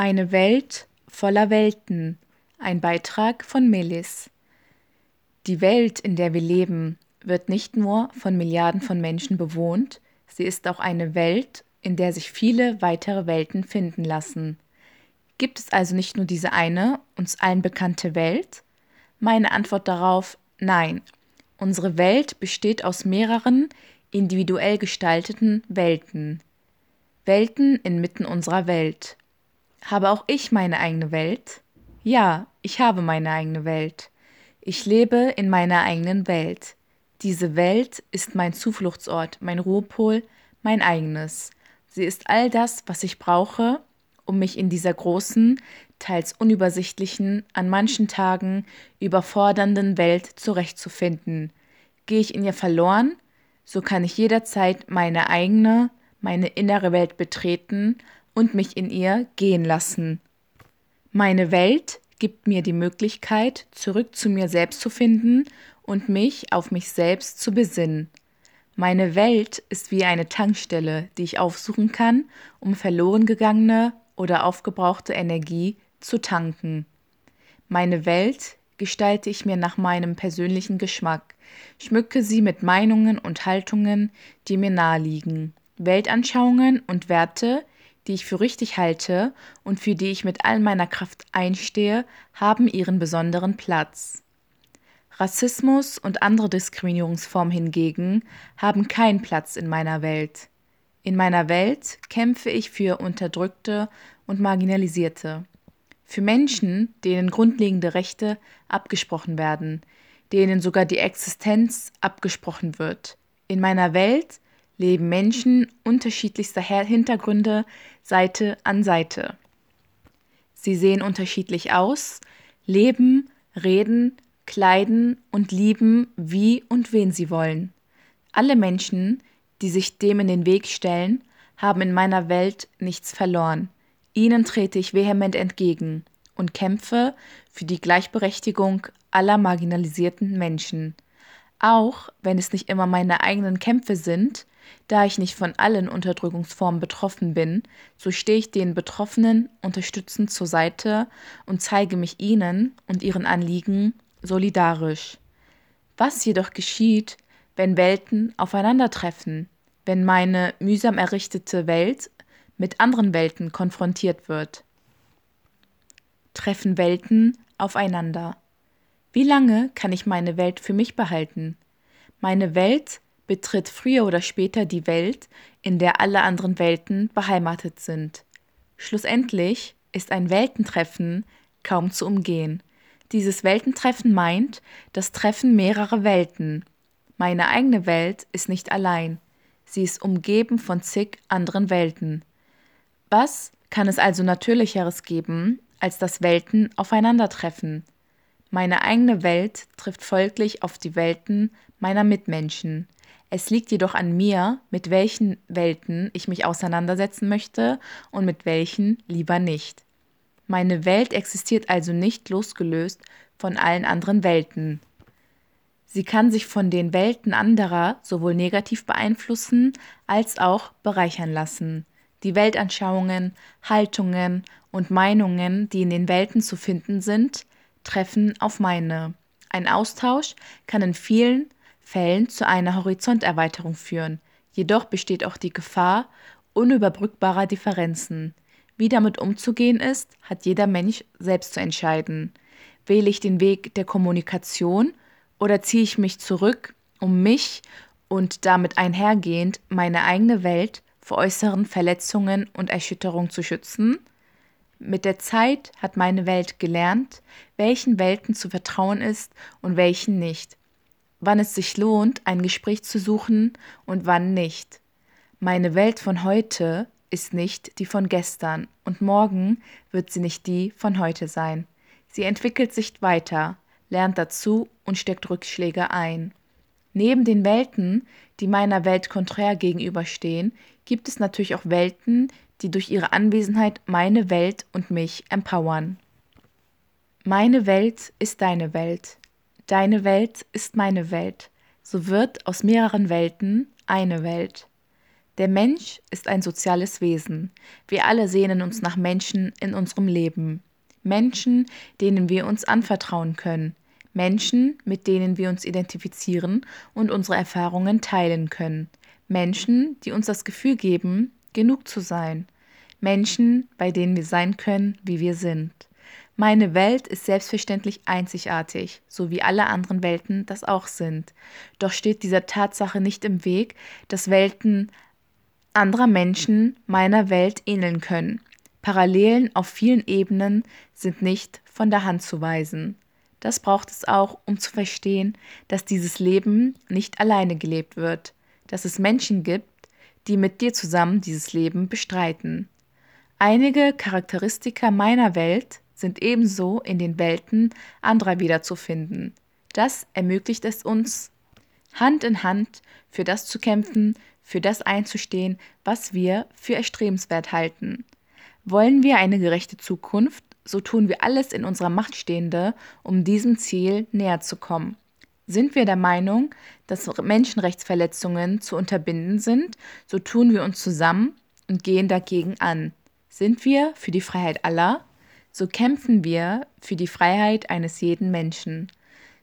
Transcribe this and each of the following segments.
Eine Welt voller Welten. Ein Beitrag von Melis. Die Welt, in der wir leben, wird nicht nur von Milliarden von Menschen bewohnt, sie ist auch eine Welt, in der sich viele weitere Welten finden lassen. Gibt es also nicht nur diese eine, uns allen bekannte Welt? Meine Antwort darauf nein. Unsere Welt besteht aus mehreren individuell gestalteten Welten. Welten inmitten unserer Welt. Habe auch ich meine eigene Welt? Ja, ich habe meine eigene Welt. Ich lebe in meiner eigenen Welt. Diese Welt ist mein Zufluchtsort, mein Ruhepol, mein eigenes. Sie ist all das, was ich brauche, um mich in dieser großen, teils unübersichtlichen, an manchen Tagen überfordernden Welt zurechtzufinden. Gehe ich in ihr verloren, so kann ich jederzeit meine eigene, meine innere Welt betreten und mich in ihr gehen lassen. Meine Welt gibt mir die Möglichkeit, zurück zu mir selbst zu finden und mich auf mich selbst zu besinnen. Meine Welt ist wie eine Tankstelle, die ich aufsuchen kann, um verloren gegangene oder aufgebrauchte Energie zu tanken. Meine Welt gestalte ich mir nach meinem persönlichen Geschmack, schmücke sie mit Meinungen und Haltungen, die mir naheliegen, Weltanschauungen und Werte, die ich für richtig halte und für die ich mit all meiner Kraft einstehe, haben ihren besonderen Platz. Rassismus und andere Diskriminierungsformen hingegen haben keinen Platz in meiner Welt. In meiner Welt kämpfe ich für Unterdrückte und Marginalisierte, für Menschen, denen grundlegende Rechte abgesprochen werden, denen sogar die Existenz abgesprochen wird. In meiner Welt leben Menschen unterschiedlichster Hintergründe Seite an Seite. Sie sehen unterschiedlich aus, leben, reden, kleiden und lieben, wie und wen sie wollen. Alle Menschen, die sich dem in den Weg stellen, haben in meiner Welt nichts verloren. Ihnen trete ich vehement entgegen und kämpfe für die Gleichberechtigung aller marginalisierten Menschen. Auch wenn es nicht immer meine eigenen Kämpfe sind, da ich nicht von allen Unterdrückungsformen betroffen bin, so stehe ich den Betroffenen unterstützend zur Seite und zeige mich ihnen und ihren Anliegen solidarisch. Was jedoch geschieht, wenn Welten aufeinandertreffen, wenn meine mühsam errichtete Welt mit anderen Welten konfrontiert wird? Treffen Welten aufeinander. Wie lange kann ich meine Welt für mich behalten? Meine Welt betritt früher oder später die Welt, in der alle anderen Welten beheimatet sind. Schlussendlich ist ein Weltentreffen kaum zu umgehen. Dieses Weltentreffen meint das Treffen mehrerer Welten. Meine eigene Welt ist nicht allein. Sie ist umgeben von zig anderen Welten. Was kann es also natürlicheres geben, als dass Welten aufeinandertreffen? Meine eigene Welt trifft folglich auf die Welten meiner Mitmenschen. Es liegt jedoch an mir, mit welchen Welten ich mich auseinandersetzen möchte und mit welchen lieber nicht. Meine Welt existiert also nicht losgelöst von allen anderen Welten. Sie kann sich von den Welten anderer sowohl negativ beeinflussen als auch bereichern lassen. Die Weltanschauungen, Haltungen und Meinungen, die in den Welten zu finden sind, treffen auf meine. Ein Austausch kann in vielen Fällen zu einer Horizonterweiterung führen, jedoch besteht auch die Gefahr unüberbrückbarer Differenzen. Wie damit umzugehen ist, hat jeder Mensch selbst zu entscheiden. Wähle ich den Weg der Kommunikation oder ziehe ich mich zurück, um mich und damit einhergehend meine eigene Welt vor äußeren Verletzungen und Erschütterungen zu schützen? Mit der Zeit hat meine Welt gelernt, welchen Welten zu vertrauen ist und welchen nicht wann es sich lohnt, ein Gespräch zu suchen und wann nicht. Meine Welt von heute ist nicht die von gestern und morgen wird sie nicht die von heute sein. Sie entwickelt sich weiter, lernt dazu und steckt Rückschläge ein. Neben den Welten, die meiner Welt konträr gegenüberstehen, gibt es natürlich auch Welten, die durch ihre Anwesenheit meine Welt und mich empowern. Meine Welt ist deine Welt. Deine Welt ist meine Welt, so wird aus mehreren Welten eine Welt. Der Mensch ist ein soziales Wesen. Wir alle sehnen uns nach Menschen in unserem Leben. Menschen, denen wir uns anvertrauen können. Menschen, mit denen wir uns identifizieren und unsere Erfahrungen teilen können. Menschen, die uns das Gefühl geben, genug zu sein. Menschen, bei denen wir sein können, wie wir sind. Meine Welt ist selbstverständlich einzigartig, so wie alle anderen Welten das auch sind. Doch steht dieser Tatsache nicht im Weg, dass Welten anderer Menschen meiner Welt ähneln können. Parallelen auf vielen Ebenen sind nicht von der Hand zu weisen. Das braucht es auch, um zu verstehen, dass dieses Leben nicht alleine gelebt wird, dass es Menschen gibt, die mit dir zusammen dieses Leben bestreiten. Einige Charakteristika meiner Welt sind ebenso in den Welten anderer wiederzufinden. Das ermöglicht es uns, Hand in Hand für das zu kämpfen, für das einzustehen, was wir für erstrebenswert halten. Wollen wir eine gerechte Zukunft, so tun wir alles in unserer Macht Stehende, um diesem Ziel näher zu kommen. Sind wir der Meinung, dass Menschenrechtsverletzungen zu unterbinden sind, so tun wir uns zusammen und gehen dagegen an. Sind wir für die Freiheit aller, so kämpfen wir für die Freiheit eines jeden Menschen.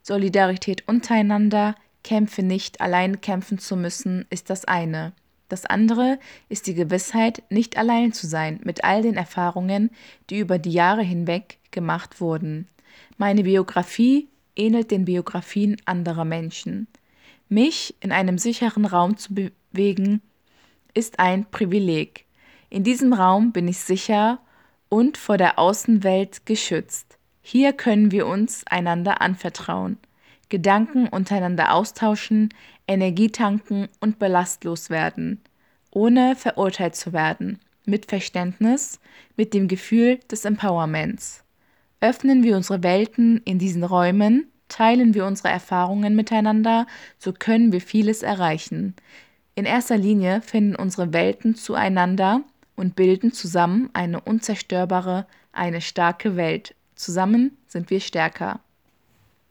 Solidarität untereinander, Kämpfe nicht allein kämpfen zu müssen, ist das eine. Das andere ist die Gewissheit, nicht allein zu sein mit all den Erfahrungen, die über die Jahre hinweg gemacht wurden. Meine Biografie ähnelt den Biografien anderer Menschen. Mich in einem sicheren Raum zu bewegen, ist ein Privileg. In diesem Raum bin ich sicher und vor der Außenwelt geschützt. Hier können wir uns einander anvertrauen, Gedanken untereinander austauschen, Energie tanken und belastlos werden, ohne verurteilt zu werden, mit Verständnis, mit dem Gefühl des Empowerments. Öffnen wir unsere Welten in diesen Räumen, teilen wir unsere Erfahrungen miteinander, so können wir vieles erreichen. In erster Linie finden unsere Welten zueinander und bilden zusammen eine unzerstörbare, eine starke Welt. Zusammen sind wir stärker.